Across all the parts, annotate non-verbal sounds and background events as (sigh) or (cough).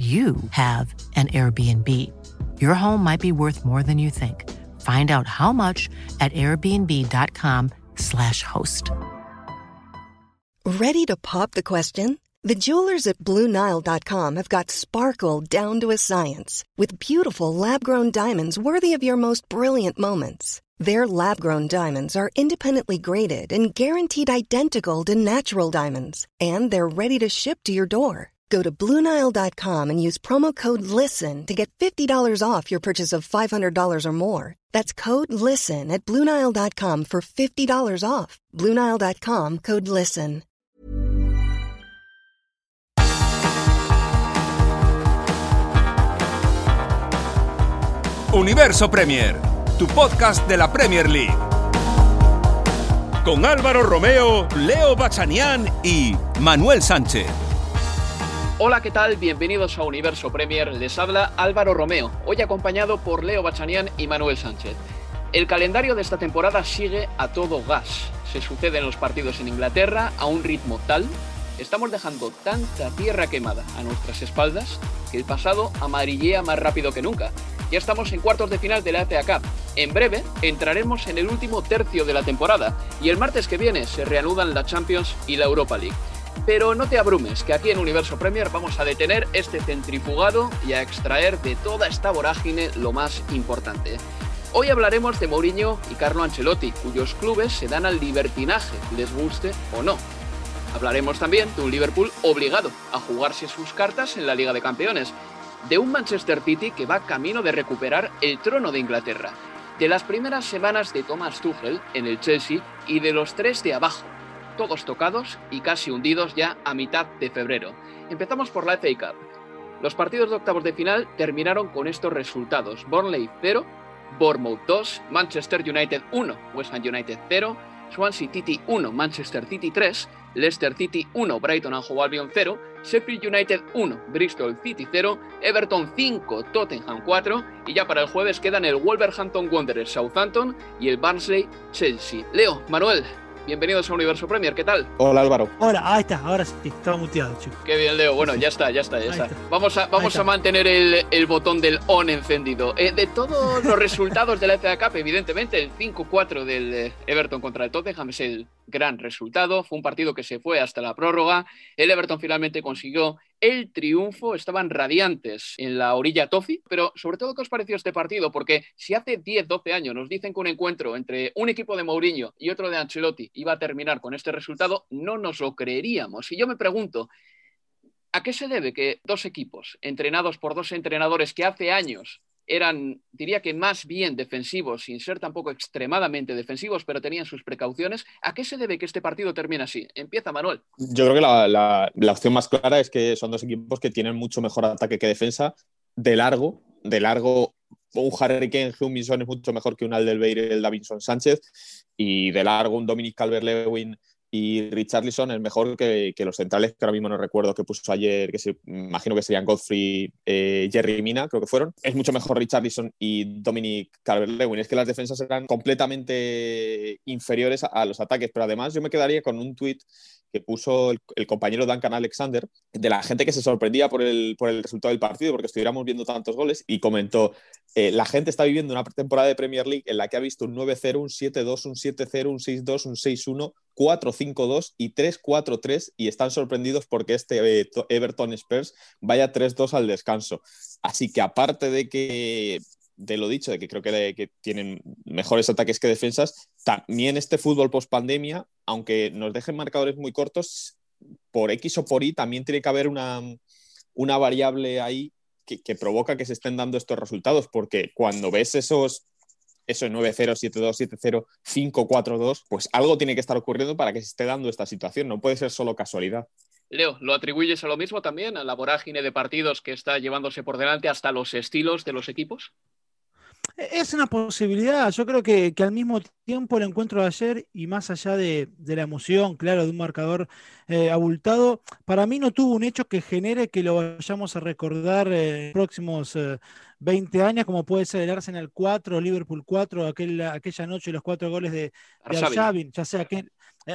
you have an Airbnb. Your home might be worth more than you think. Find out how much at airbnb.com/slash host. Ready to pop the question? The jewelers at BlueNile.com have got sparkle down to a science with beautiful lab grown diamonds worthy of your most brilliant moments. Their lab grown diamonds are independently graded and guaranteed identical to natural diamonds, and they're ready to ship to your door. Go to Bluenile.com and use promo code LISTEN to get $50 off your purchase of $500 or more. That's code LISTEN at Bluenile.com for $50 off. Bluenile.com code LISTEN. Universo Premier, tu podcast de la Premier League. Con Álvaro Romeo, Leo Bachanián y Manuel Sánchez. Hola, ¿qué tal? Bienvenidos a Universo Premier. Les habla Álvaro Romeo, hoy acompañado por Leo Bachanian y Manuel Sánchez. El calendario de esta temporada sigue a todo gas. Se suceden los partidos en Inglaterra a un ritmo tal, estamos dejando tanta tierra quemada a nuestras espaldas que el pasado amarillea más rápido que nunca. Ya estamos en cuartos de final de la FA Cup. En breve entraremos en el último tercio de la temporada y el martes que viene se reanudan la Champions y la Europa League. Pero no te abrumes, que aquí en Universo Premier vamos a detener este centrifugado y a extraer de toda esta vorágine lo más importante. Hoy hablaremos de Mourinho y Carlo Ancelotti, cuyos clubes se dan al libertinaje, les guste o no. Hablaremos también de un Liverpool obligado a jugarse sus cartas en la Liga de Campeones, de un Manchester City que va camino de recuperar el trono de Inglaterra, de las primeras semanas de Thomas Tuchel en el Chelsea y de los tres de abajo, todos tocados y casi hundidos ya a mitad de febrero. Empezamos por la FA Cup. Los partidos de octavos de final terminaron con estos resultados. Burnley 0, Bournemouth 2, Manchester United 1, West Ham United 0, Swansea City 1, Manchester City 3, Leicester City 1, Brighton and Hove Albion 0, Sheffield United 1, Bristol City 0, Everton 5, Tottenham 4 y ya para el jueves quedan el Wolverhampton Wanderers Southampton y el Barnsley Chelsea. Leo, Manuel, Bienvenidos a Universo Premier, ¿qué tal? Hola Álvaro. Hola, ahí está, ahora sí, estaba muteado, chico. Qué bien, Leo. Bueno, ya está, ya está, ya está. Vamos a, vamos a mantener el, el, botón del on encendido. Eh, de todos (laughs) los resultados de la FA Cup, evidentemente, el 5-4 del eh, Everton contra el Tottenham es el gran resultado. Fue un partido que se fue hasta la prórroga. El Everton finalmente consiguió el triunfo. Estaban radiantes en la orilla Toffee. Pero, sobre todo, ¿qué os pareció este partido? Porque si hace 10, 12 años nos dicen que un encuentro entre un equipo de Mourinho y otro de Ancelotti iba a terminar con este resultado, no nos lo creeríamos. Y yo me pregunto, ¿a qué se debe que dos equipos, entrenados por dos entrenadores que hace años eran, diría que más bien defensivos, sin ser tampoco extremadamente defensivos, pero tenían sus precauciones. ¿A qué se debe que este partido termine así? Empieza Manuel. Yo creo que la, la, opción más clara es que son dos equipos que tienen mucho mejor ataque que defensa, de largo, de largo. Un Harry Kane es mucho mejor que un Aldelbeir y el Davinson Sánchez, y de largo un Dominic Calvert-Lewin y Richarlison es mejor que, los centrales, que ahora mismo no recuerdo que puso ayer, que se, imagino que serían Godfrey, eh, Jerry Mina, creo que fueron. Es mucho mejor Richarlison y Dominic Calvert-Lewin. Es que las defensas eran completamente inferiores a, a, los ataques, pero además yo me quedaría con un tuit que puso el, el, compañero Duncan Alexander, de la gente que se sorprendía por el, por el resultado del partido, porque estuviéramos viendo tantos goles, y comentó, eh, la gente está viviendo una temporada de Premier League en la que ha visto un 9-0, un 7-2, un 7-0, un 6-2, un 6-1, 4-5-2 y 3-4-3 y están sorprendidos porque este eh, Everton Spurs vaya 3-2 al descanso. Así que aparte de que de lo dicho, de que creo que, que, tienen mejores ataques que defensas, también este fútbol post pandemia, aunque nos dejen marcadores muy cortos, por X o por Y también tiene que haber una, una variable ahí que, provoca que se estén dando estos resultados, porque cuando ves esos eso 9-0, 7-2, 7-0, 5-4-2, pues algo tiene que estar ocurriendo para que se esté dando esta situación, no puede ser solo casualidad. Leo, ¿lo atribuyes a lo mismo también, a la vorágine de partidos que está llevándose por delante hasta los estilos de los equipos? Es una posibilidad. Yo creo que, al mismo tiempo el encuentro de ayer, y más allá de, la emoción, claro, de un marcador eh, abultado, para mí no tuvo un hecho que genere que lo vayamos a recordar eh, en los próximos 20 eh, años, como puede ser el Arsenal 4, Liverpool 4, aquel, aquella noche los cuatro goles de, de ya sea que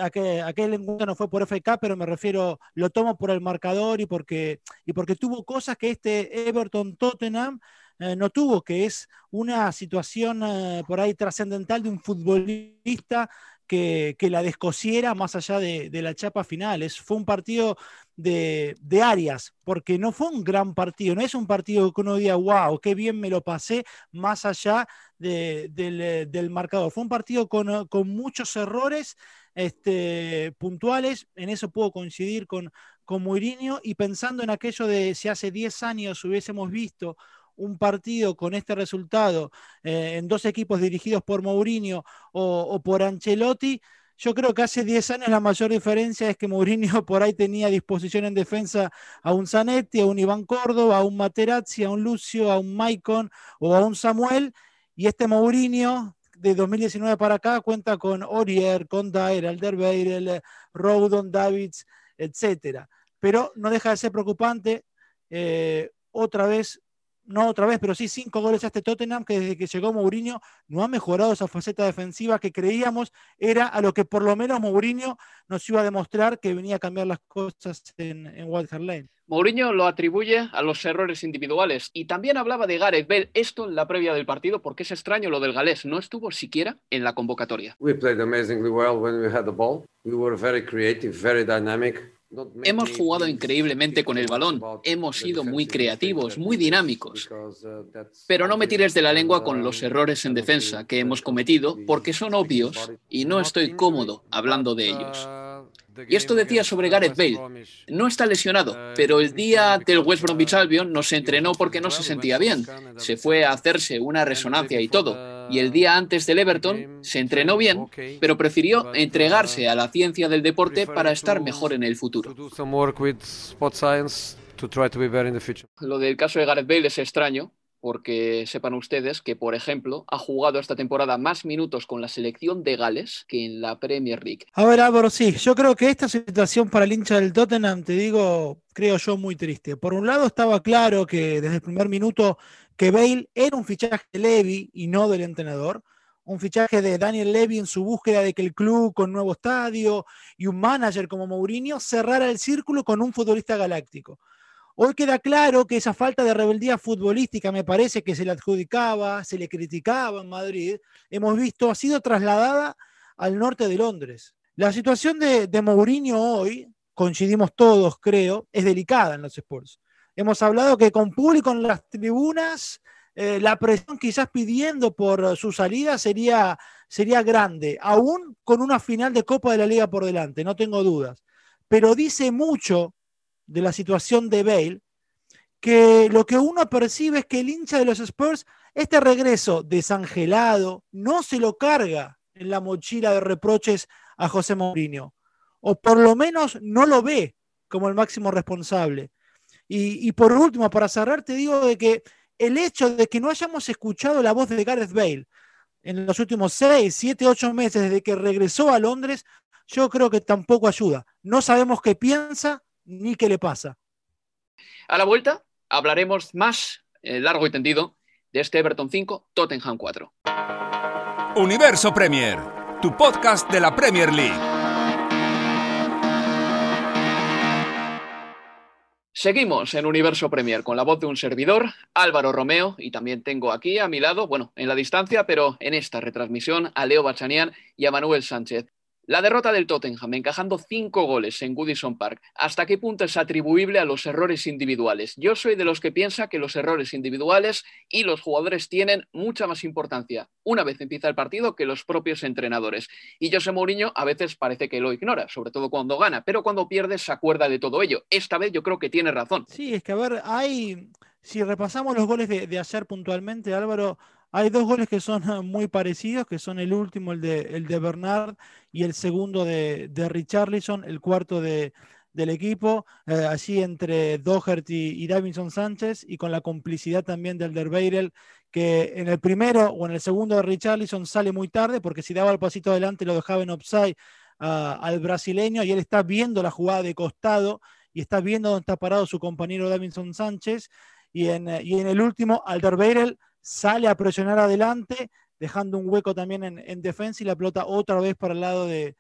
aquel, aquel, encuentro no fue por FK, pero me refiero, lo tomo por el marcador y porque, y porque tuvo cosas que este Everton Tottenham eh, no tuvo, que es una situación eh, por ahí trascendental de un futbolista que, la descosiera más allá de, la chapa final. fue un partido de, áreas, porque no fue un gran partido, no es un partido que uno diga, wow, qué bien me lo pasé, más allá del, marcador. Fue un partido con, muchos errores este, puntuales, en eso puedo coincidir con, con Mourinho, y pensando en aquello de si hace 10 años hubiésemos visto un partido con este resultado eh, en dos equipos dirigidos por Mourinho o, por Ancelotti, yo creo que hace 10 años la mayor diferencia es que Mourinho (laughs) por ahí tenía a disposición en defensa a un Zanetti, a un Iván Córdoba, a un Materazzi, a un Lucio, a un Maicon o a un Samuel, y este Mourinho de 2019 para acá cuenta con Orier, con Dyer, Alderweireld, Rodon, Davids, etcétera. Pero no deja de ser preocupante. Eh, otra vez no otra vez, pero sí cinco goles a este Tottenham que desde que llegó Mourinho no ha mejorado esa faceta defensiva que creíamos era a lo que por lo menos Mourinho nos iba a demostrar que venía a cambiar las cosas en, en Walter Lane. Mourinho lo atribuye a los errores individuales y también hablaba de Gareth Bale, esto en la previa del partido, porque es extraño lo del galés, no estuvo siquiera en la convocatoria. We played amazingly well when we had the ball. We were very creative, very dynamic. Hemos jugado increíblemente con el balón, hemos sido muy creativos, muy dinámicos, pero no me tires de la lengua con los errores en defensa que hemos cometido porque son obvios y no estoy cómodo hablando de ellos. Y esto decía sobre Gareth Bale. No está lesionado, pero el día del West Bromwich Albion no se entrenó porque no se sentía bien. Se fue a hacerse una resonancia y todo. Y el día antes del Everton se entrenó bien, pero prefirió entregarse a la ciencia del deporte para estar mejor en el futuro. Lo del caso de Gareth Bale es extraño, porque sepan ustedes que, por ejemplo, ha jugado esta temporada más minutos con la selección de Gales que en la Premier League. A ver, Álvaro, sí, yo creo que esta situación para el hincha del Tottenham, te digo, creo yo muy triste. Por un lado estaba claro que desde el primer minuto que Bale era un fichaje de Levy y no del entrenador, un fichaje de Daniel Levy en su búsqueda de que el club con nuevo estadio y un manager como Mourinho cerrara el círculo con un futbolista galáctico. Hoy queda claro que esa falta de rebeldía futbolística, me parece que se le adjudicaba, se le criticaba en Madrid, hemos visto, ha sido trasladada al norte de Londres. La situación de, Mourinho hoy, coincidimos todos, creo, es delicada en los Sports. Hemos hablado que con público en las tribunas, eh, la presión quizás pidiendo por su salida sería, sería grande, aún con una final de Copa de la Liga por delante, no tengo dudas. Pero dice mucho de la situación de Bale, que lo que uno percibe es que el hincha de los Spurs, este regreso desangelado, no se lo carga en la mochila de reproches a José Mourinho, o por lo menos no lo ve como el máximo responsable. Y, por último, para cerrar, te digo de que el hecho de que no hayamos escuchado la voz de Gareth Bale en los últimos seis, siete, ocho meses desde que regresó a Londres, yo creo que tampoco ayuda. No sabemos qué piensa, ni qué le pasa. A la vuelta hablaremos más eh, largo y tendido de este Everton 5, Tottenham 4. Universo Premier, tu podcast de la Premier League. Seguimos en Universo Premier con la voz de un servidor, Álvaro Romeo, y también tengo aquí a mi lado, bueno, en la distancia, pero en esta retransmisión, a Leo Bachanian y a Manuel Sánchez. La derrota del Tottenham, encajando cinco goles en Goodison Park, ¿hasta qué punto es atribuible a los errores individuales? Yo soy de los que piensa que los errores individuales y los jugadores tienen mucha más importancia una vez empieza el partido que los propios entrenadores. Y José Mourinho a veces parece que lo ignora, sobre todo cuando gana, pero cuando pierde se acuerda de todo ello. Esta vez yo creo que tiene razón. Sí, es que a ver, hay, si repasamos los goles de, de ayer puntualmente, Álvaro, hay dos goles que son muy parecidos, que son el último, el de, el de Bernard, y el segundo de, de Richarlison, el cuarto de, del equipo, eh, allí entre Doherty y Davinson Sánchez, y con la complicidad también del Derbeirel, que en el primero o en el segundo de Richarlison sale muy tarde, porque si daba el pasito adelante lo dejaba en offside al brasileño, y él está viendo la jugada de costado y está viendo dónde está parado su compañero Davinson Sánchez, y en, en el último, Alderweireld sale a presionar adelante, dejando un hueco también en, defensa y la pelota otra vez para el lado de,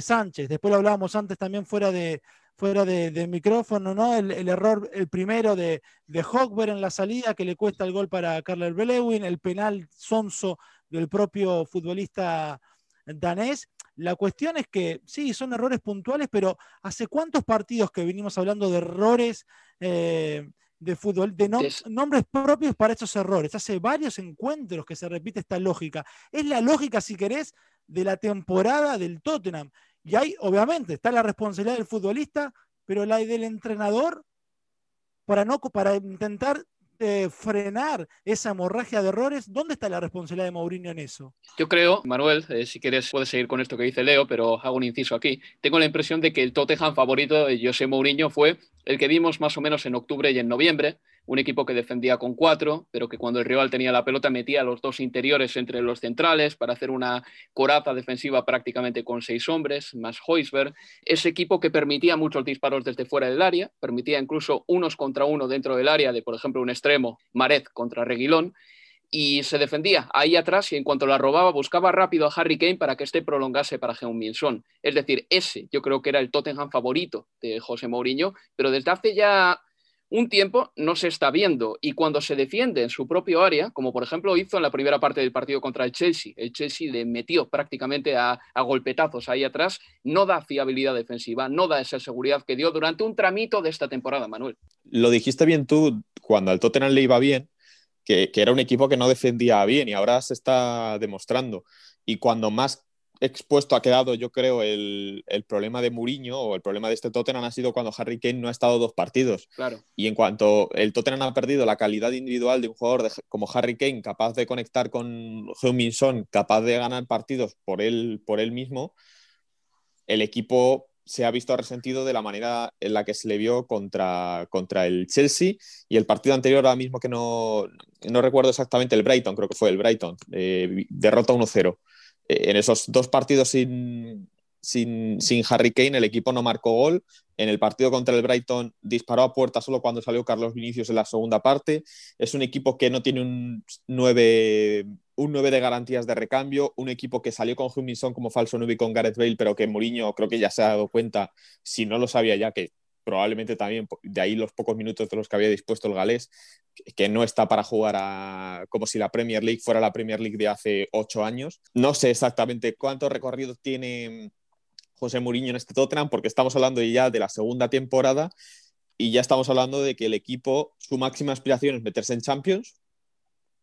Sánchez. Después lo hablábamos antes también fuera de, fuera de, micrófono, ¿no? El, error, el primero de, de en la salida que le cuesta el gol para Carler Belewin, el penal sonso del propio futbolista danés. La cuestión es que sí, son errores puntuales, pero ¿hace cuántos partidos que venimos hablando de errores eh, de fútbol, de nombres propios para esos errores. Hace varios encuentros que se repite esta lógica. Es la lógica, si querés, de la temporada del Tottenham. Y ahí, obviamente, está la responsabilidad del futbolista, pero la del entrenador para, no, para intentar eh, frenar esa hemorragia de errores, ¿dónde está la responsabilidad de Mourinho en eso? Yo creo, Manuel, eh, si quieres puedes seguir con esto que dice Leo, pero hago un inciso aquí. Tengo la impresión de que el Tottenham favorito de José Mourinho fue el que vimos más o menos en octubre y en noviembre, un equipo que defendía con cuatro, pero que cuando el rival tenía la pelota metía los dos interiores entre los centrales para hacer una coraza defensiva prácticamente con seis hombres, más Heusberg. Ese equipo que permitía muchos disparos desde fuera del área, permitía incluso unos contra uno dentro del área de, por ejemplo, un extremo, Maret contra Reguilón, y se defendía ahí atrás y en cuanto la robaba buscaba rápido a Harry Kane para que éste prolongase para Heung-Min. Es decir, ese yo creo que era el Tottenham favorito de José Mourinho, pero desde hace ya un tiempo no se está viendo y cuando se defiende en su propio área, como por ejemplo hizo en la primera parte del partido contra el Chelsea, el Chelsea le metió prácticamente a, golpetazos ahí atrás, no da fiabilidad defensiva, no da esa seguridad que dio durante un tramito de esta temporada, Manuel. Lo dijiste bien tú cuando al Tottenham le iba bien, que, que era un equipo que no defendía bien y ahora se está demostrando. Y cuando más expuesto ha quedado, yo creo, el, problema de Mourinho o el problema de este Tottenham ha sido cuando Harry Kane no ha estado dos partidos. Claro. Y en cuanto el Tottenham ha perdido la calidad individual de un jugador como Harry Kane, capaz de conectar con Heung-Min capaz de ganar partidos por él, por él mismo, el equipo se ha visto resentido de la manera en la que se le vio contra, contra el Chelsea y el partido anterior, ahora mismo que no, no recuerdo exactamente, el Brighton, creo que fue el Brighton, eh, derrota 1-0. Eh, en esos dos partidos sin, sin, Harry Kane, el equipo no marcó gol. En el partido contra el Brighton disparó a puerta solo cuando salió Carlos Vinicius en la segunda parte. Es un equipo que no tiene un 9, un de garantías de recambio, un equipo que salió con Huminson como falso 9 con Gareth Bale, pero que Mourinho creo que ya se ha dado cuenta, si no lo sabía ya, que probablemente también de ahí los pocos minutos de los que había dispuesto el galés, que no está para jugar a, como si la Premier League fuera la Premier League de hace ocho años. No sé exactamente cuánto recorrido tiene José Mourinho en este Tottenham, porque estamos hablando ya de la segunda temporada y ya estamos hablando de que el equipo, su máxima aspiración es meterse en Champions,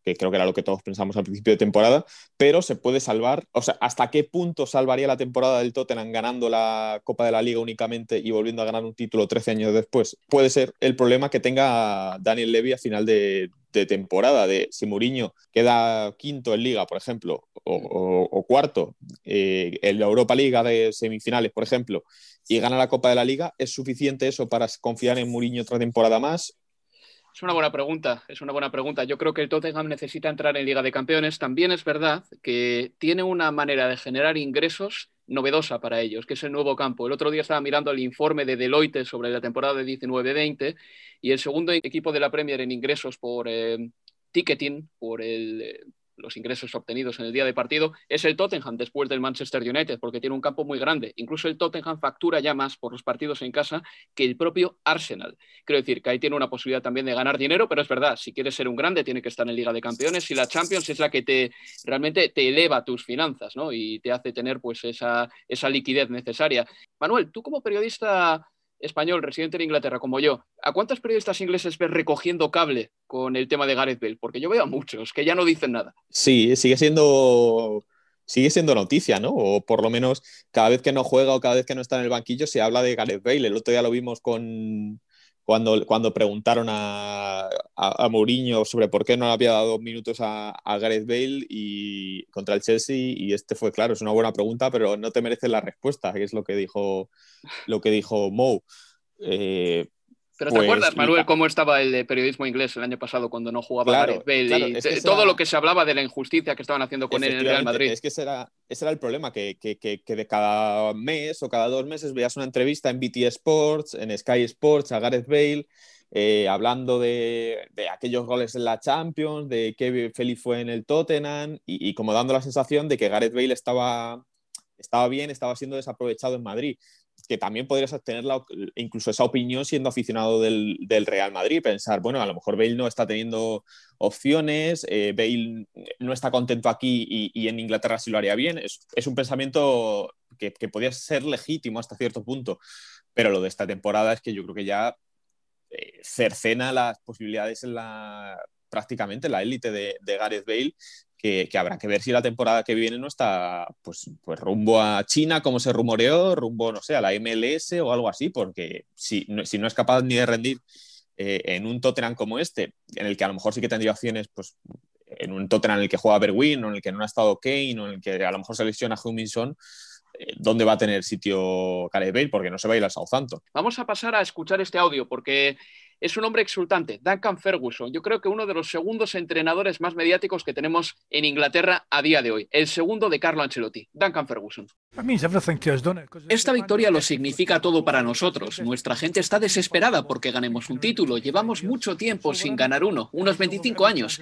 que creo que era lo que todos pensamos al principio de temporada, pero se puede salvar, o sea, ¿hasta qué punto salvaría la temporada del Tottenham ganando la Copa de la Liga únicamente y volviendo a ganar un título 13 años después? Puede ser el problema que tenga Daniel Levy a final de, temporada, de si Mourinho queda quinto en Liga, por ejemplo, o, cuarto eh, en la Europa Liga de semifinales, por ejemplo, y gana la Copa de la Liga, ¿es suficiente eso para confiar en Mourinho otra temporada más? Es una buena pregunta, es una buena pregunta. Yo creo que el Tottenham necesita entrar en Liga de Campeones. También es verdad que tiene una manera de generar ingresos novedosa para ellos, que es el nuevo campo. El otro día estaba mirando el informe de Deloitte sobre la temporada de 19-20 y el segundo equipo de la Premier en ingresos por eh, ticketing, por el los ingresos obtenidos en el día de partido, es el Tottenham después del Manchester United, porque tiene un campo muy grande. Incluso el Tottenham factura ya más por los partidos en casa que el propio Arsenal. Quiero decir que ahí tiene una posibilidad también de ganar dinero, pero es verdad, si quieres ser un grande, tiene que estar en Liga de Campeones y la Champions es la que te realmente te eleva tus finanzas ¿no? y te hace tener pues esa, esa liquidez necesaria. Manuel, tú como periodista español residente en Inglaterra como yo, ¿a cuántos periodistas ingleses ves recogiendo cable con el tema de Gareth Bale? Porque yo veo a muchos que ya no dicen nada. Sí, sigue siendo sigue siendo noticia, ¿no? O por lo menos cada vez que no juega o cada vez que no está en el banquillo se habla de Gareth Bale. El otro día lo vimos con cuando, cuando preguntaron a, a, Mourinho sobre por qué no le había dado minutos a, Gareth Bale y contra el Chelsea y este fue claro, es una buena pregunta, pero no te mereces la respuesta, que es lo que dijo lo que dijo Mou. Eh, pero pues, ¿te acuerdas, Manuel, cómo estaba el periodismo inglés el año pasado cuando no jugaba Claro, Gareth Bale? claro, es que todo era- lo que se hablaba de la injusticia que estaban haciendo con él en el Real Madrid. Es que ese era, ese era el problema, que, que- que- que de cada mes o cada dos meses veías una entrevista en BT Sports, en Sky Sports, a Gareth Bale, eh, hablando de, de aquellos goles en la Champions, de qué feliz fue en el Tottenham, y, y como dando la sensación de que Gareth Bale estaba, estaba bien, estaba siendo desaprovechado en Madrid. Que también podrías tener la- incluso esa opinión siendo aficionado del, del Real Madrid, pensar, bueno, a lo mejor Bale no está teniendo opciones, eh, Bale no está contento aquí y, en Inglaterra sí lo haría bien. Es, un pensamiento que, que podía ser legítimo hasta cierto punto, pero lo de esta temporada es que yo creo que ya eh, cercena las posibilidades en la prácticamente en la élite de Gareth Bale, que, habrá que ver si la temporada que viene no está pues, pues rumbo a China, como se rumoreó, rumbo, no sé, a la MLS o algo así, porque si no, si no es capaz ni de rendir eh, en un Tottenham como este, en el que a lo mejor sí que tendría opciones, pues en un Tottenham en el que juega Berwin o en el que no ha estado Kane o en el que a lo mejor se lesiona Huminson, ¿dónde va a tener sitio Gareth Bale? Porque no se va a ir al Southampton. Vamos a pasar a escuchar este audio porque es un hombre exultante, Duncan Ferguson. Yo creo que uno de los segundos entrenadores más mediáticos que tenemos en Inglaterra a día de hoy. El segundo de Carlo Ancelotti, Duncan Ferguson. Esta victoria lo significa todo para nosotros. Nuestra gente está desesperada porque ganemos un título. Llevamos mucho tiempo sin ganar uno, unos 25 años.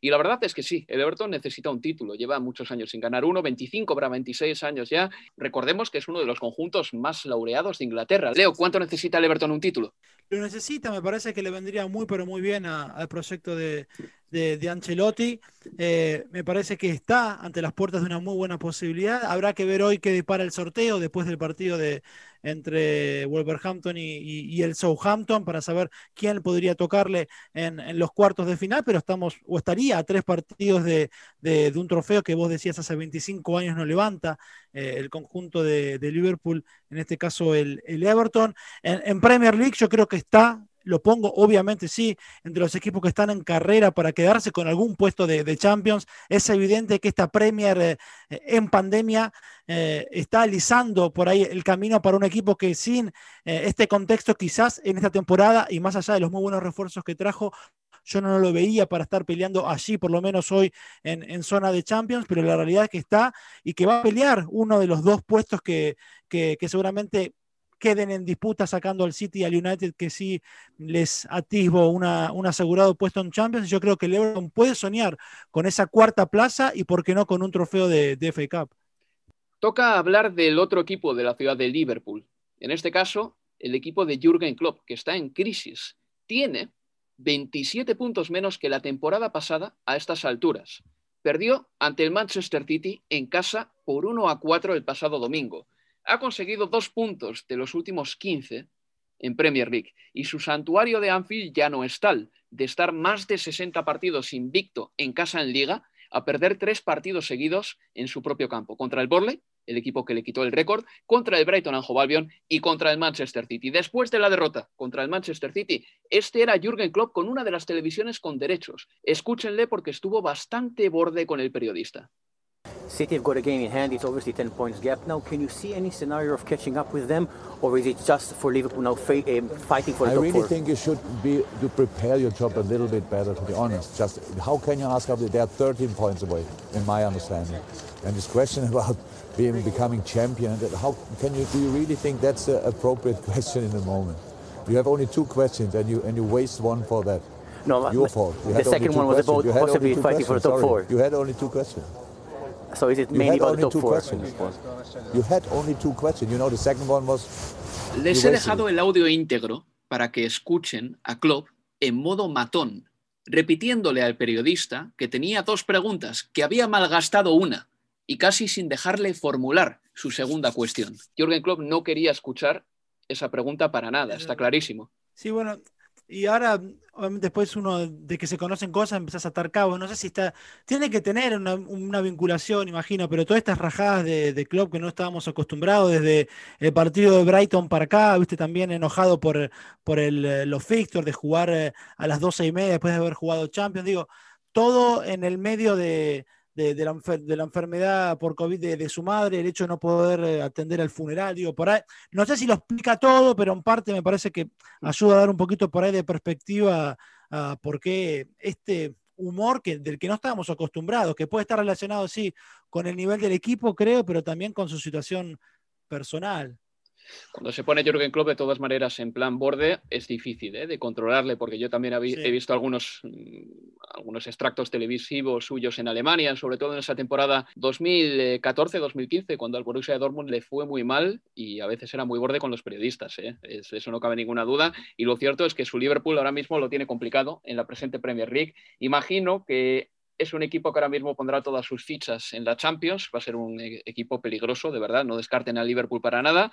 Y la verdad es que sí, el Everton necesita un título. Lleva muchos años sin ganar uno, 25 para 26 años ya. Recordemos que es uno de los conjuntos más laureados de Inglaterra. Leo, ¿cuánto necesita el Everton un título? Lo necesita, me parece que le vendría muy, pero muy bien al proyecto de, de- de Ancelotti. Eh, me parece que está ante las puertas de una muy buena posibilidad. Habrá que ver hoy qué depara el sorteo después del partido de, entre Wolverhampton y, el Southampton para saber quién podría tocarle en, los cuartos de final, pero estamos, o estaría a tres partidos de, de- un trofeo que vos decías hace 25 años no levanta eh, el conjunto de, Liverpool, en este caso el, el Everton. En Premier League yo creo que está, lo pongo obviamente sí, entre los equipos que están en carrera para quedarse con algún puesto de, Champions. Es evidente que esta Premier eh, en pandemia eh, está alisando por ahí el camino para un equipo que sin eh, este contexto quizás en esta temporada y más allá de los muy buenos refuerzos que trajo, yo no lo veía para estar peleando allí, por lo menos hoy en, zona de Champions, pero la realidad es que está y que va a pelear uno de los dos puestos que, que seguramente queden en disputa sacando al City y al United que sí les atisbo un asegurado puesto en Champions. Yo creo que el puede soñar con esa cuarta plaza y por qué no con un trofeo de, de FA Cup. Toca hablar del otro equipo de la ciudad de Liverpool. En este caso, el equipo de Jürgen Klopp, que está en crisis. Tiene 27 puntos menos que la temporada pasada a estas alturas. Perdió ante el Manchester City en casa por 1 a 4 el pasado domingo. Ha conseguido dos puntos de los últimos 15 en Premier League y su santuario de Anfield ya no es tal, de estar más de 60 partidos invicto en casa en liga a perder tres partidos seguidos en su propio campo, contra el Borley, el equipo que le quitó el récord, contra el Brighton and Hove y contra el Manchester City. Después de la derrota contra el Manchester City, este era Jürgen Klopp con una de las televisiones con derechos. Escúchenle porque estuvo bastante borde con el periodista. City have got a game in hand. It's obviously 10 points gap now. Can you see any scenario of catching up with them, or is it just for Liverpool now um, fighting for the I top really four? think you should be you prepare your job a little bit better. To be honest, just how can you ask up? They are 13 points away, in my understanding. And this question (laughs) about being becoming champion, how can you do you really think that's an appropriate (laughs) question in the moment? You have only two questions, and you and you waste one for that. No, Your fault. You the second one was questions. about possibly fighting for the top sorry. four. You had only two questions. So is it You mainly had about only the top two four? questions. You had only two questions. You know, the second one was Les he dejado el audio íntegro para que escuchen a Klopp en modo matón, repitiéndole al periodista que tenía dos preguntas, que había malgastado una y casi sin dejarle formular su segunda cuestión. Jürgen Klopp no quería escuchar esa pregunta para nada, está clarísimo. Sí, bueno, y ahora, después uno de que se conocen cosas, empezás a atar cabos. No sé si está. Tiene que tener una, una vinculación, imagino, pero todas estas rajadas de, de club que no estábamos acostumbrados desde el partido de Brighton para acá, viste, también enojado por, por el, eh, los fixtures de jugar eh, a las doce y media después de haber jugado Champions. Digo, todo en el medio de, de, la, enfermedad por COVID de, su madre, el hecho de no poder eh, atender al funeral, digo, por ahí, no sé si lo explica todo, pero en parte me parece que ayuda a dar un poquito por ahí de perspectiva a por qué este humor que, del que no estábamos acostumbrados, que puede estar relacionado, sí, con el nivel del equipo, creo, pero también con su situación personal. Cuando se pone Jürgen Klopp de todas maneras en plan borde, es difícil ¿eh? de controlarle, porque yo también he visto algunos, mm, algunos extractos televisivos suyos en Alemania, sobre todo en esa temporada 2014-2015, cuando al Borussia Dortmund le fue muy mal y a veces era muy borde con los periodistas. ¿eh? eso no cabe ninguna duda. Y lo cierto es que su Liverpool ahora mismo lo tiene complicado en la presente Premier League. Imagino que es un equipo que ahora mismo pondrá todas sus fichas en la Champions. Va a ser un e-, equipo peligroso, de verdad. No descarten al Liverpool para nada.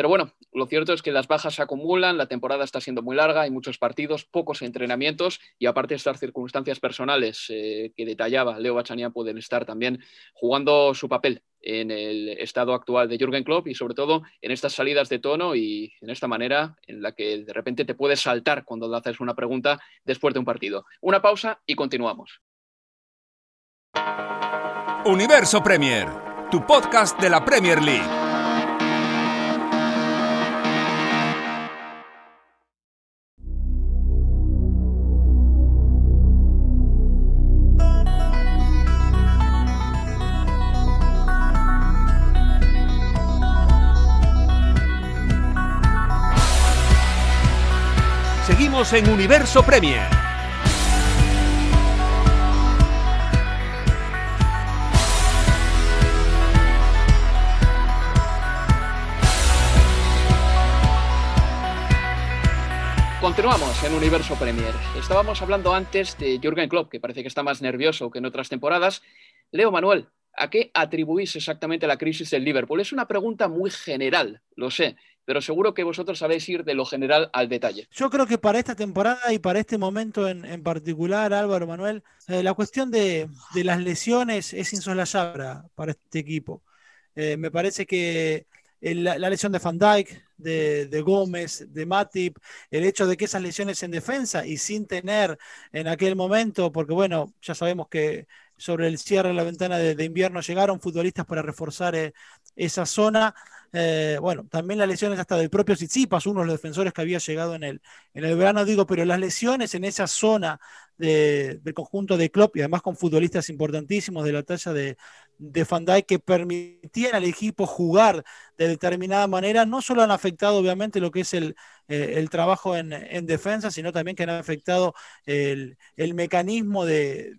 Pero bueno, lo cierto es que las bajas se acumulan, la temporada está siendo muy larga, hay muchos partidos, pocos entrenamientos y aparte estas circunstancias personales eh, que detallaba Leo Bachania pueden estar también jugando su papel en el estado actual de Jürgen Klopp y sobre todo en estas salidas de tono y en esta manera en la que de repente te puedes saltar cuando le haces una pregunta después de un partido. Una pausa y continuamos. Universo Premier, tu podcast de la Premier League. En Universo Premier. Continuamos en Universo Premier. Estábamos hablando antes de Jürgen Klopp, que parece que está más nervioso que en otras temporadas. Leo Manuel, ¿a qué atribuís exactamente la crisis del Liverpool? Es una pregunta muy general, lo sé, pero seguro que vosotros sabéis ir de lo general al detalle. Yo creo que para esta temporada y para este momento en, particular, Álvaro Manuel, eh, la cuestión de, las lesiones es insolayable para este equipo. Eh, me parece que la, lesión de Van Dijk, de, Gómez, de Matip, el hecho de que esas lesiones en defensa y sin tener en aquel momento, porque bueno, ya sabemos que sobre el cierre de la ventana de, invierno llegaron futbolistas para reforzar eh, esa zona. Eh, bueno, también las lesiones hasta del propio Tsitsipas, uno de los defensores que había llegado en el, en el verano, digo, pero las lesiones en esa zona del conjunto de Klopp y además con futbolistas importantísimos de la talla de, de Van que permitían al equipo jugar de determinada manera, no solo han afectado obviamente lo que es el, eh, trabajo en, defensa, sino también que han afectado el, mecanismo del,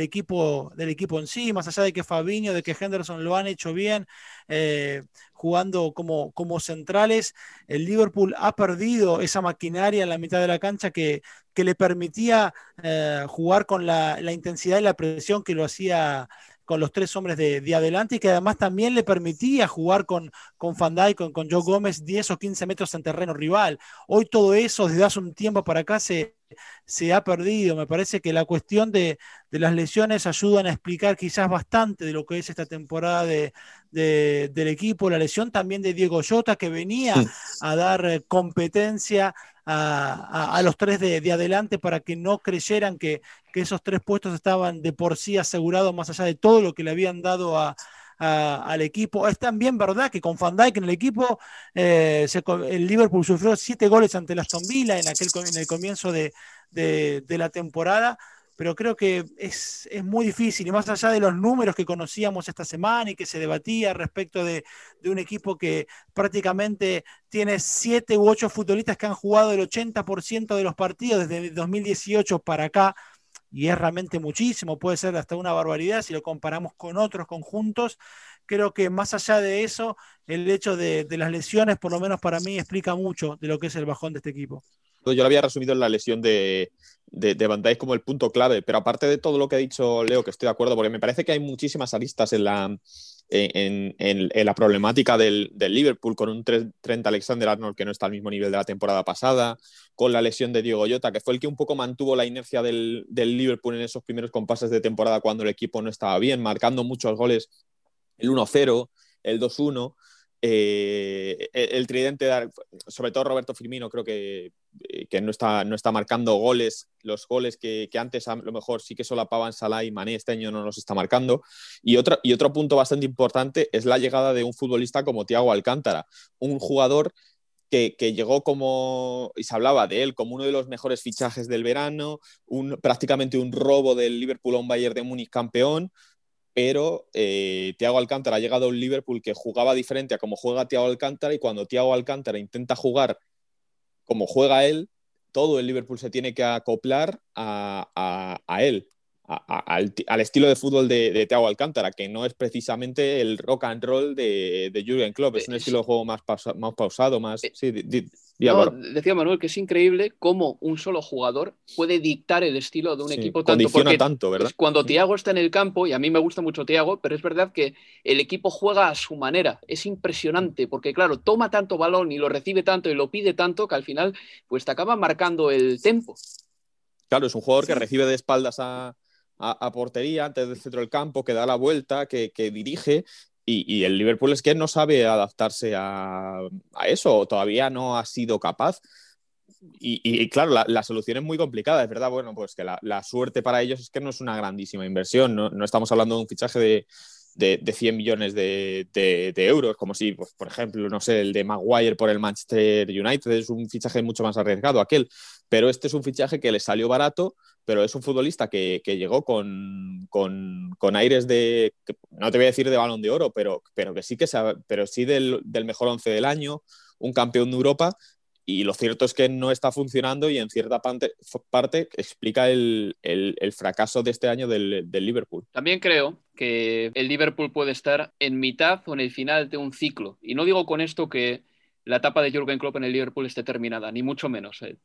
equipo, del equipo en sí, más allá de que Fabinho, de que Henderson lo han hecho bien, eh, jugando como, como centrales, el Liverpool ha perdido esa maquinaria en la mitad de la cancha que, que le permitía eh, jugar con la, la intensidad y la presión que lo hacía con los tres hombres de, adelante y que además también le permitía jugar con, con con, con Joe Gómez 10 o 15 metros en terreno rival. Hoy todo eso desde hace un tiempo para acá se, se ha perdido. Me parece que la cuestión de, las lesiones ayudan a explicar quizás bastante de lo que es esta temporada de, del equipo. La lesión también de Diego Jota, que venía a dar eh, competencia a, los tres de, adelante para que no creyeran que, esos tres puestos estaban de por sí asegurados más allá de todo lo que le habían dado al equipo. Es también verdad que con Van Dijk en el equipo, eh, el Liverpool sufrió siete goles ante la Aston Villa en, aquel, en el comienzo de la temporada pero creo que es, muy difícil, y más allá de los números que conocíamos esta semana y que se debatía respecto de, un equipo que prácticamente tiene siete u ocho futbolistas que han jugado el 80% de los partidos desde 2018 para acá, y es realmente muchísimo, puede ser hasta una barbaridad si lo comparamos con otros conjuntos. Creo que más allá de eso, el hecho de, de las lesiones, por lo menos para mí, explica mucho de lo que es el bajón de este equipo. Yo lo había resumido en la lesión de, de, de Van Dijk como el punto clave, pero aparte de todo lo que ha dicho Leo, que estoy de acuerdo, porque me parece que hay muchísimas aristas en la, en, la problemática del, del, Liverpool, con un Trent Alexander Arnold que no está al mismo nivel de la temporada pasada, con la lesión de Diego Llota, que fue el que un poco mantuvo la inercia del, del Liverpool en esos primeros compases de temporada cuando el equipo no estaba bien, marcando muchos goles, el 1-0, el 2-1 eh, el tridente, sobre todo Roberto Firmino, creo que, eh, que no, está, no está marcando goles, los goles que, antes a lo mejor sí que solapaban Salah y Mané, este año no los está marcando. Y otro, y otro punto bastante importante es la llegada de un futbolista como Thiago Alcántara, un jugador que, llegó como, y se hablaba de él como uno de los mejores fichajes del verano, prácticamente un robo del Liverpool a un Bayern de Múnich campeón, pero eh, Thiago Alcántara ha llegado a un Liverpool que jugaba diferente a como juega Thiago Alcántara y cuando Thiago Alcántara intenta jugar como juega él, todo el Liverpool se tiene que acoplar a, a él al, estilo de fútbol de, de Thiago Alcántara, que no es precisamente el rock and roll de, de Jürgen Klopp, es un estilo de juego más, más pausado, más... Eh, sí, decía Manuel que es increíble cómo un solo jugador puede dictar el estilo de un equipo tanto porque tanto, ¿verdad? Cuando Thiago está en el campo, y a mí me gusta mucho Thiago, pero es verdad que el equipo juega a su manera, es impresionante, porque claro, toma tanto balón y lo recibe tanto y lo pide tanto que al final pues te acaba marcando el tempo. Claro, es un jugador que recibe de espaldas a, a, portería antes del centro del campo, que da la vuelta, que, dirige. Y, el Liverpool es que no sabe adaptarse a, eso, todavía no ha sido capaz. Y, claro, la, solución es muy complicada, es verdad, bueno, pues que la, suerte para ellos es que no es una grandísima inversión, no estamos hablando de un fichaje de, de, 100 millones de, euros, como si, pues, por ejemplo, no sé, el de Maguire por el Manchester United es un fichaje mucho más arriesgado aquel, pero este es un fichaje que le salió barato, pero es un futbolista que, llegó con, con, aires de, no te voy a decir de balón de oro, pero, pero que sí que pero sí del, del mejor once del año, un campeón de Europa y lo cierto es que no está funcionando y en cierta parte, explica el, fracaso de este año del, Liverpool. También creo que el Liverpool puede estar en mitad o en el final de un ciclo. Y no digo con esto que la etapa de Jürgen Klopp en el Liverpool esté terminada, ni mucho menos. Eh,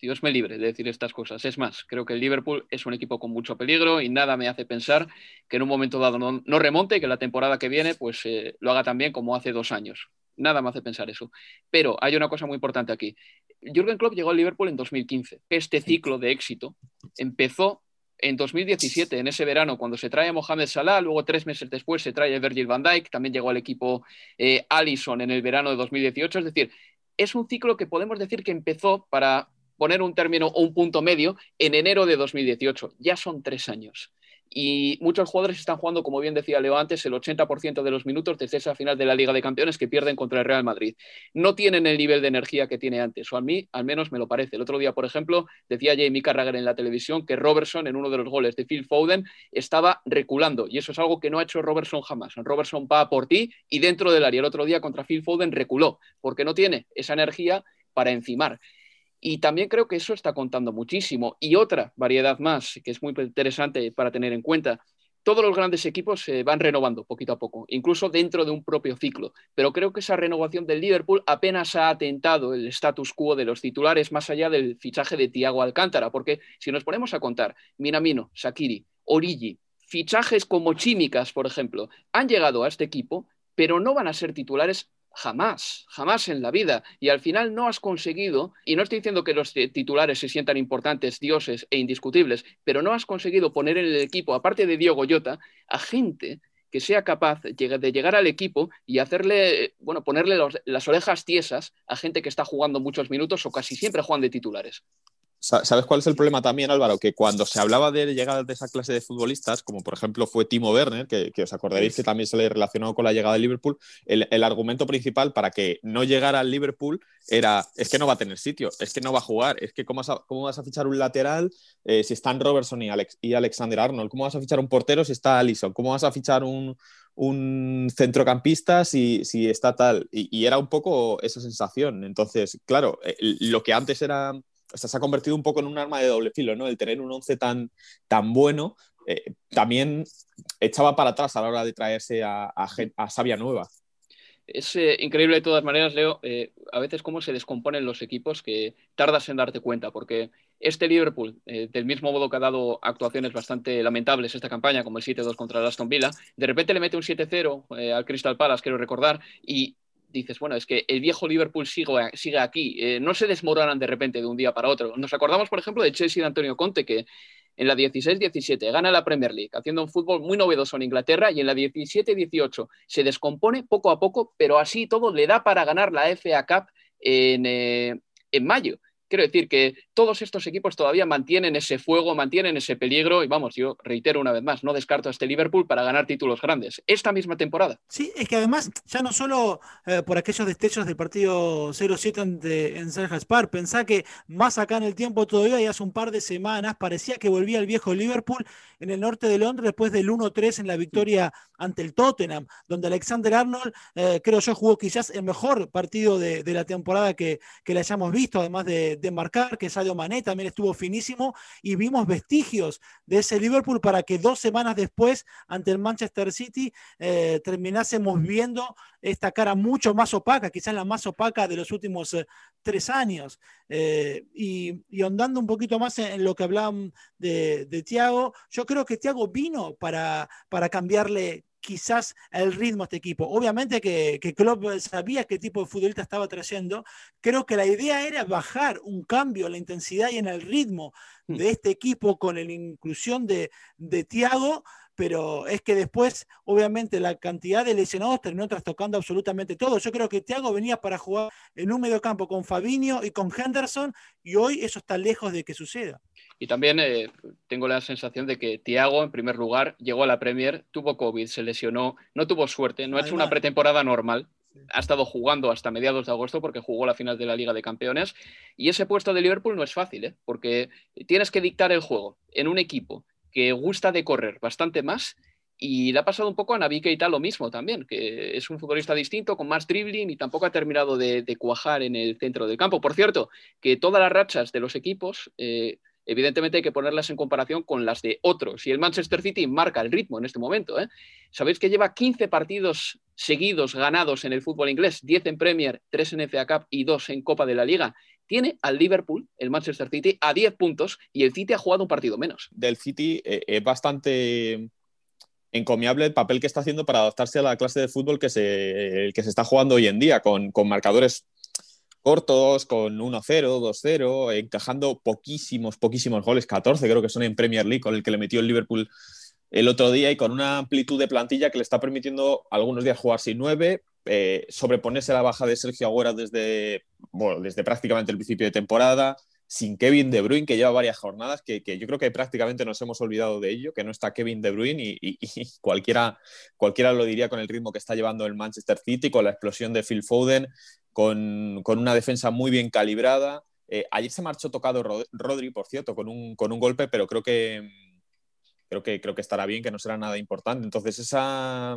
Dios me libre de decir estas cosas. Es más, creo que el Liverpool es un equipo con mucho peligro y nada me hace pensar que en un momento dado no, remonte y que la temporada que viene pues eh, lo haga tan bien como hace dos años. Nada me hace pensar eso. Pero hay una cosa muy importante aquí. Jürgen Klopp llegó al Liverpool en 2015. Este ciclo de éxito empezó en 2017, en ese verano, cuando se trae a Mohamed Salah, luego tres meses después se trae a Virgil van Dijk, también llegó al equipo eh, Allison en el verano de 2018. Es decir, es un ciclo que podemos decir que empezó para poner un término o un punto medio en enero de 2018. Ya son tres años y muchos jugadores están jugando, como bien decía Leo antes, el 80% de los minutos desde esa final de la Liga de Campeones que pierden contra el Real Madrid. No tienen el nivel de energía que tiene antes, o a mí al menos me lo parece. El otro día, por ejemplo, decía Jamie Carragher en la televisión que Robertson, en uno de los goles de Phil Foden, estaba reculando, y eso es algo que no ha hecho Robertson jamás. Robertson va por ti y dentro del área. El otro día contra Phil Foden reculó, porque no tiene esa energía para encimar. Y también creo que eso está contando muchísimo. Y otra variedad más, que es muy interesante para tener en cuenta, todos los grandes equipos se van renovando poquito a poco, incluso dentro de un propio ciclo. Pero creo que esa renovación del Liverpool apenas ha atentado el status quo de los titulares más allá del fichaje de Thiago Alcántara, porque si nos ponemos a contar, Minamino, Sakiri, Origi, fichajes como Chimicas, por ejemplo, han llegado a este equipo, pero no van a ser titulares Jamás, jamás en la vida. Y al final no has conseguido, y no estoy diciendo que los titulares se sientan importantes, dioses e indiscutibles, pero no has conseguido poner en el equipo, aparte de Diego Goyota, a gente que sea capaz de llegar al equipo y hacerle, bueno, ponerle las orejas tiesas a gente que está jugando muchos minutos o casi siempre juegan de titulares. ¿Sabes cuál es el problema también, Álvaro? Que cuando se hablaba de llegar de esa clase de futbolistas, como por ejemplo fue Timo Werner, que, os acordaréis que también se le relacionó con la llegada de Liverpool, el, argumento principal para que no llegara al Liverpool era, es que no va a tener sitio, es que no va a jugar, es que cómo, vas a fichar un lateral eh, si están Robertson y, Alex, y Alexander Arnold, cómo vas a fichar un portero si está Allison, cómo vas a fichar un, centrocampista si, si está tal. Y, y, era un poco esa sensación. Entonces, claro, eh, lo que antes era se ha convertido un poco en un arma de doble filo, ¿no? El tener un 11 tan, tan bueno eh, también echaba para atrás a la hora de traerse a, a, Sabia Nueva. Es eh, increíble de todas maneras, Leo, eh, a veces cómo se descomponen los equipos que tardas en darte cuenta, porque este Liverpool, del mismo modo que ha dado actuaciones bastante lamentables esta campaña, como el 7-2 contra el Aston Villa, de repente le mete un 7-0 al Crystal Palace, quiero recordar, y dices, bueno, es que el viejo Liverpool sigue, sigue aquí, eh, no se desmoronan de repente de un día para otro. Nos acordamos, por ejemplo, de Chelsea de Antonio Conte, que En la 16-17 gana la Premier League, haciendo un fútbol muy novedoso en Inglaterra, y en la 17-18 se descompone poco a poco, pero así todo le da para ganar la FA Cup en, eh, en mayo. Quiero decir que todos estos equipos todavía mantienen ese fuego, mantienen ese peligro y vamos, yo reitero una vez más, no descarto a este Liverpool para ganar títulos grandes esta misma temporada. Sí, es que además ya no solo eh, por aquellos destellos del partido 0-7 en Selhurst Park, pensá que más acá en el tiempo todavía y hace un par de semanas parecía que volvía el viejo Liverpool en el norte de Londres después del 1-3 en la victoria ante el Tottenham, donde Alexander Arnold, eh, creo yo, jugó quizás el mejor partido de, la temporada que, que le hayamos visto, además de de marcar, que Sadio Mané también estuvo finísimo y vimos vestigios de ese Liverpool para que dos semanas después ante el Manchester City eh, terminásemos viendo esta cara mucho más opaca, quizás la más opaca de los últimos eh, tres años. Eh, y, y, ahondando un poquito más en, lo que hablaban de, de Tiago, yo creo que Tiago vino para, para cambiarle quizás el ritmo de este equipo. Obviamente que, que Klopp sabía qué tipo de futbolista estaba trayendo. Creo que la idea era bajar un cambio en la intensidad y en el ritmo hmm. de este equipo con la inclusión de, de Thiago, pero es que después, obviamente, la cantidad de lesionados terminó trastocando absolutamente todo. Yo creo que Thiago venía para jugar en un mediocampo con Fabinho y con Henderson, y hoy eso está lejos de que suceda. Y también eh, tengo la sensación de que Thiago, en primer lugar, llegó a la Premier, tuvo COVID, se lesionó, no tuvo suerte, no ha hecho una pretemporada normal. Ha estado jugando hasta mediados de agosto porque jugó la final de la Liga de Campeones. Y ese puesto de Liverpool no es fácil, ¿eh? porque tienes que dictar el juego en un equipo que gusta de correr bastante más y le ha pasado un poco a Navi Keita lo mismo también, que es un futbolista distinto, con más dribbling y tampoco ha terminado de, cuajar en el centro del campo. Por cierto, que todas las rachas de los equipos eh, evidentemente hay que ponerlas en comparación con las de otros. Y el Manchester City marca el ritmo en este momento. ¿eh? Sabéis que lleva 15 partidos seguidos ganados en el fútbol inglés, 10 en Premier, 3 en FA Cup y 2 en Copa de la Liga. Tiene al Liverpool, el Manchester City, a 10 puntos y el City ha jugado un partido menos. Del City eh, es bastante encomiable el papel que está haciendo para adaptarse a la clase de fútbol que se, que se está jugando hoy en día, con, con marcadores cortos, con 1-0, 2-0, encajando poquísimos, poquísimos goles, 14 creo que son en Premier League, con el que le metió el Liverpool el otro día y con una amplitud de plantilla que le está permitiendo algunos días jugar sin 9, eh, sobreponerse a la baja de Sergio Agüera desde, bueno, desde prácticamente el principio de temporada, sin Kevin De Bruyne, que lleva varias jornadas, que, yo creo que prácticamente nos hemos olvidado de ello, que no está Kevin De Bruyne y, (laughs) cualquiera, cualquiera lo diría con el ritmo que está llevando el Manchester City, con la explosión de Phil Foden, con, una defensa muy bien calibrada. Eh, ayer se marchó tocado Rodri, por cierto, con un, con un golpe, pero creo que, creo, que, creo que estará bien, que no será nada importante. Entonces, esa,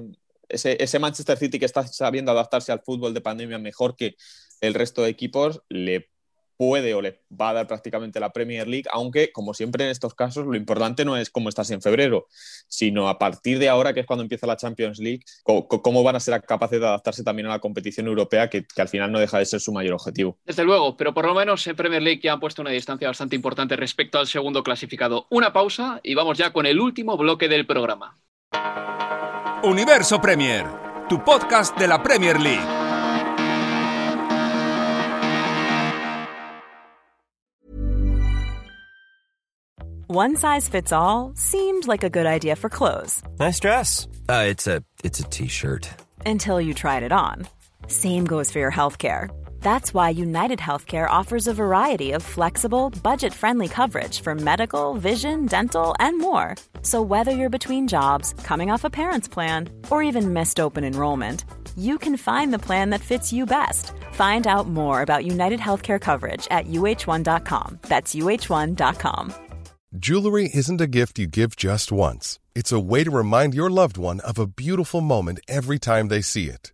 ese, Manchester City que está sabiendo adaptarse al fútbol de pandemia mejor que el resto de equipos, le puede o le va a dar prácticamente la Premier League, aunque como siempre en estos casos lo importante no es cómo estás en febrero, sino a partir de ahora, que es cuando empieza la Champions League, cómo, van a ser capaces de adaptarse también a la competición europea, que, que, al final no deja de ser su mayor objetivo. Desde luego, pero por lo menos en Premier League ya han puesto una distancia bastante importante respecto al segundo clasificado. Una pausa y vamos ya con el último bloque del programa. Universo Premier, tu podcast de la Premier League. One size fits all seemed like a good idea for clothes. Nice dress. Uh, it's a it's a t-shirt. Until you tried it on. Same goes for your healthcare. That's why United Healthcare offers a variety of flexible, budget-friendly coverage for medical, vision, dental, and more. So whether you're between jobs, coming off a parent's plan, or even missed open enrollment, you can find the plan that fits you best. Find out more about United Healthcare coverage at uh1.com. That's uh1.com. Jewelry isn't a gift you give just once. It's a way to remind your loved one of a beautiful moment every time they see it.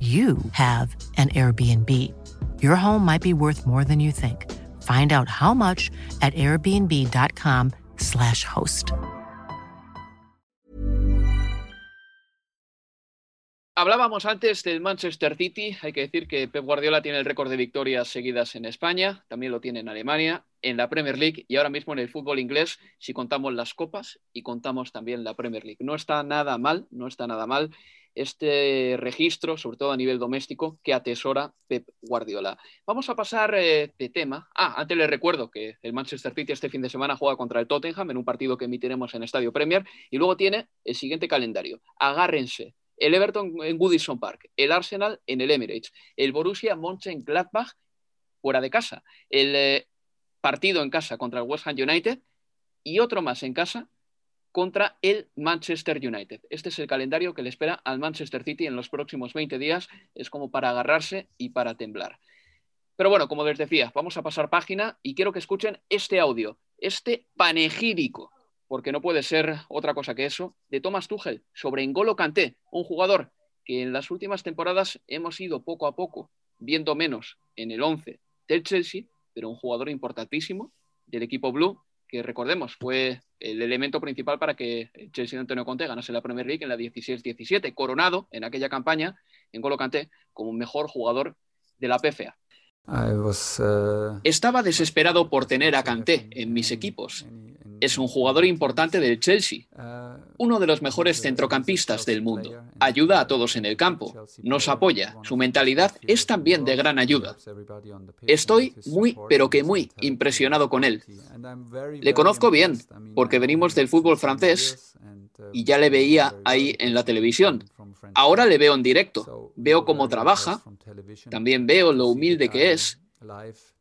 you have an Airbnb. Your home might be worth more than you think. Find out how much at airbnb.com/slash host. Hablábamos antes del Manchester City. Hay que decir que Pep Guardiola tiene el récord de victorias seguidas en España, también lo tiene en Alemania, en la Premier League y ahora mismo en el fútbol inglés, si contamos las copas y contamos también la Premier League. No está nada mal, no está nada mal este registro, sobre todo a nivel doméstico, que atesora Pep Guardiola. Vamos a pasar eh, de tema. Ah, antes les recuerdo que el Manchester City este fin de semana juega contra el Tottenham en un partido que emitiremos en Estadio Premier y luego tiene el siguiente calendario. Agárrense. El Everton en Goodison Park, el Arsenal en el Emirates, el Borussia Mönchengladbach fuera de casa, el eh, partido en casa contra el West Ham United y otro más en casa contra el Manchester United. Este es el calendario que le espera al Manchester City en los próximos 20 días. Es como para agarrarse y para temblar. Pero bueno, como les decía, vamos a pasar página y quiero que escuchen este audio, este panegírico, porque no puede ser otra cosa que eso, de Thomas Tuchel sobre N'Golo Kanté, un jugador que en las últimas temporadas hemos ido poco a poco viendo menos en el 11 del Chelsea, pero un jugador importantísimo del equipo blue que recordemos fue el elemento principal para que Chelsea de Antonio Conte ganase la Premier League en la 16-17, coronado en aquella campaña en Golo Kanté como mejor jugador de la PFA. Uh, Estaba desesperado por tener a Kanté en mis equipos. Es un jugador importante del Chelsea, uno de los mejores centrocampistas del mundo. Ayuda a todos en el campo, nos apoya, su mentalidad es también de gran ayuda. Estoy muy, pero que muy impresionado con él. Le conozco bien, porque venimos del fútbol francés y ya le veía ahí en la televisión. Ahora le veo en directo, veo cómo trabaja, también veo lo humilde que es.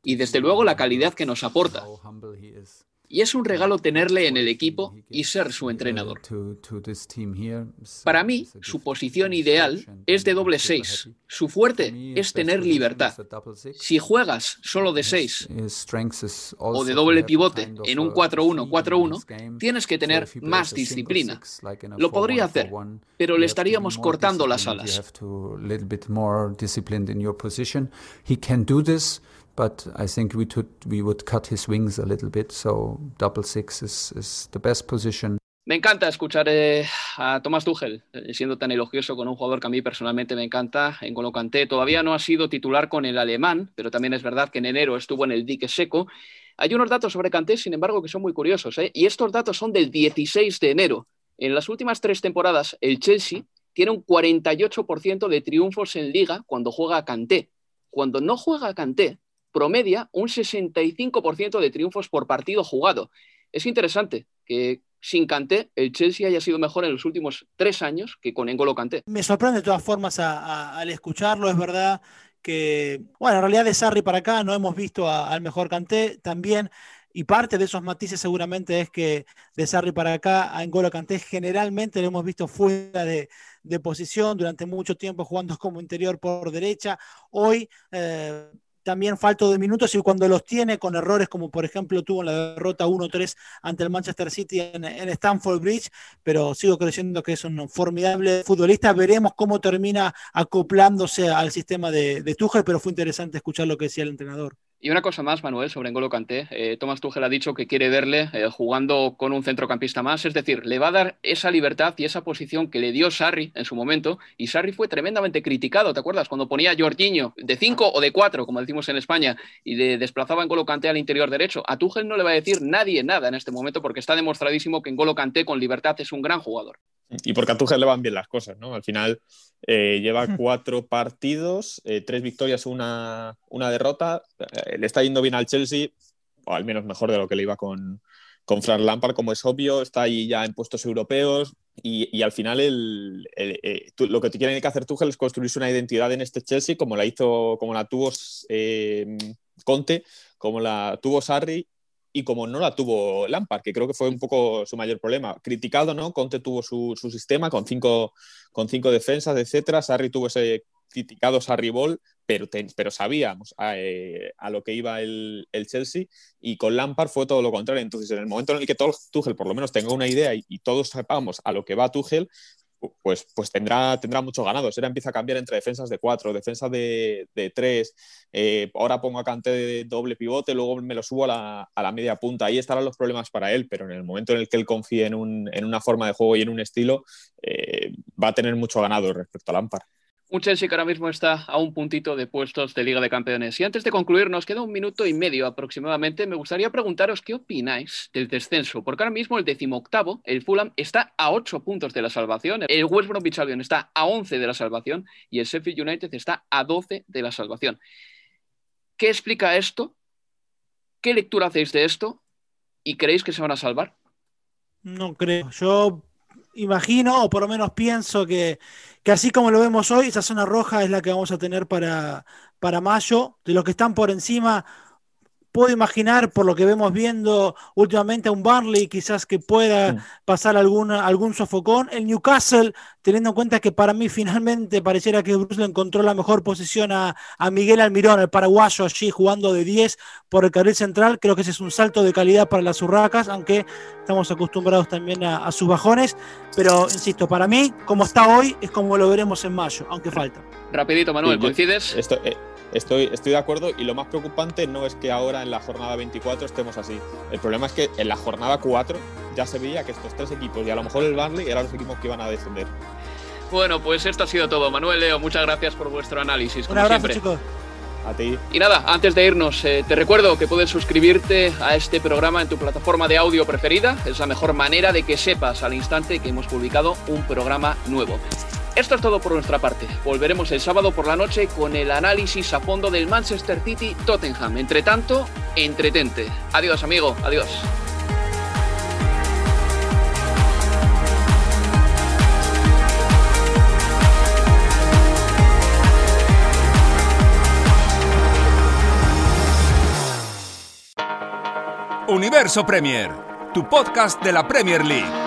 y desde luego la calidad que nos aporta y es un regalo tenerle en el equipo y ser su entrenador. Para mí, su posición ideal es de doble 6. Su fuerte es tener libertad. Si juegas solo de 6 o de doble pivote en un 4-1-4-1, tienes que tener más disciplina. Lo podría hacer, pero le estaríamos cortando las alas but I think we, could, we would cut his wings a little bit. So double six is, is the best position. Me encanta escuchar eh, a Tomás Tuchel eh, siendo tan elogioso con un jugador que a mí personalmente me encanta, en Golo Kanté. Todavía no ha sido titular con el alemán, pero también es verdad que en enero estuvo en el dique seco. Hay unos datos sobre Kanté, sin embargo, que son muy curiosos. ¿eh? Y estos datos son del 16 de enero. En las últimas tres temporadas, el Chelsea tiene un 48% de triunfos en liga cuando juega a Kanté. Cuando no juega a Kanté, promedia un 65% de triunfos por partido jugado. Es interesante que sin Kanté el Chelsea haya sido mejor en los últimos tres años que con Engolo Kanté. Me sorprende de todas formas al escucharlo, es verdad que, bueno, en realidad de Sarri para acá no hemos visto al mejor Kanté también. Y parte de esos matices seguramente es que de Sarri para acá a Engolo Kanté generalmente lo hemos visto fuera de, posición durante mucho tiempo jugando como interior por derecha. Hoy eh, también falto de minutos y cuando los tiene con errores como por ejemplo tuvo en la derrota 1-3 ante el Manchester City en, Stamford Bridge, pero sigo creyendo que es un formidable futbolista. Veremos cómo termina acoplándose al sistema de, de Tuchel, pero fue interesante escuchar lo que decía el entrenador. Y una cosa más, Manuel, sobre N'Golo Kanté. Eh, Thomas Tuchel ha dicho que quiere verle eh, jugando con un centrocampista más, es decir, le va a dar esa libertad y esa posición que le dio Sarri en su momento. Y Sarri fue tremendamente criticado, ¿te acuerdas? Cuando ponía a Jorginho de 5 o de 4, como decimos en España, y le desplazaba N'Golo Kanté al interior derecho. A Tuchel no le va a decir nadie nada en este momento porque está demostradísimo que N'Golo Kanté con libertad es un gran jugador. Y porque a Tuchel le van bien las cosas, ¿no? Al final eh, lleva cuatro partidos, eh, tres victorias, una, una derrota. Le está yendo bien al Chelsea, o al menos mejor de lo que le iba con, con Frank Lampard, como es obvio, está ahí ya en puestos europeos y, al final el, eh, lo que tiene que hacer Tuchel es construirse una identidad en este Chelsea como la hizo, como la tuvo eh, Conte, como la tuvo Sarri y como no la tuvo Lampard, que creo que fue un poco su mayor problema. Criticado, ¿no? Conte tuvo su, sistema con cinco, con cinco defensas, etcétera. Sarri tuvo ese criticado Sarri Ball, pero, pero sabíamos eh, a, lo que iba el, Chelsea y con Lampard fue todo lo contrario. Entonces, en el momento en el que Tuchel por lo menos tenga una idea y, todos sepamos a lo que va Tuchel, pues, pues tendrá, tendrá mucho ganado. Será empieza a cambiar entre defensas de cuatro, defensas de, de tres. Eh, ahora pongo a Cante de doble pivote, luego me lo subo a la, a la, media punta. Ahí estarán los problemas para él, pero en el momento en el que él confíe en, un, en una forma de juego y en un estilo, eh, va a tener mucho ganado respecto a Lampard. Un Chelsea que ahora mismo está a un puntito de puestos de Liga de Campeones. Y antes de concluir, nos queda un minuto y medio aproximadamente. Me gustaría preguntaros qué opináis del descenso, porque ahora mismo el decimoctavo, el Fulham, está a ocho puntos de la salvación, el West Bromwich Albion está a once de la salvación y el Sheffield United está a doce de la salvación. ¿Qué explica esto? ¿Qué lectura hacéis de esto? ¿Y creéis que se van a salvar? No creo. Yo imagino, o por lo menos pienso que, que, así como lo vemos hoy, esa zona roja es la que vamos a tener para, para mayo. De los que están por encima, puedo imaginar, por lo que vemos viendo últimamente, a un Barley quizás que pueda pasar algún, algún sofocón. El Newcastle, teniendo en cuenta que para mí finalmente pareciera que Bruce le encontró la mejor posición a, Miguel Almirón, el paraguayo allí jugando de 10 por el carril central. Creo que ese es un salto de calidad para las urracas, aunque estamos acostumbrados también a, sus bajones. Pero, insisto, para mí, como está hoy, es como lo veremos en mayo, aunque falta. Rapidito, Manuel, ¿coincides? Esto, eh, Estoy, estoy de acuerdo y lo más preocupante no es que ahora en la jornada 24 estemos así. El problema es que en la jornada 4 ya se veía que estos tres equipos y a lo mejor el Barley eran los equipos que iban a defender. Bueno, pues esto ha sido todo. Manuel Leo, muchas gracias por vuestro análisis. Un abrazo, chicos. A ti. Y nada, antes de irnos, eh, te recuerdo que puedes suscribirte a este programa en tu plataforma de audio preferida. Es la mejor manera de que sepas al instante que hemos publicado un programa nuevo. Esto es todo por nuestra parte. Volveremos el sábado por la noche con el análisis a fondo del Manchester City Tottenham. Entre tanto, entretente. Adiós, amigo. Adiós. Universo Premier, tu podcast de la Premier League.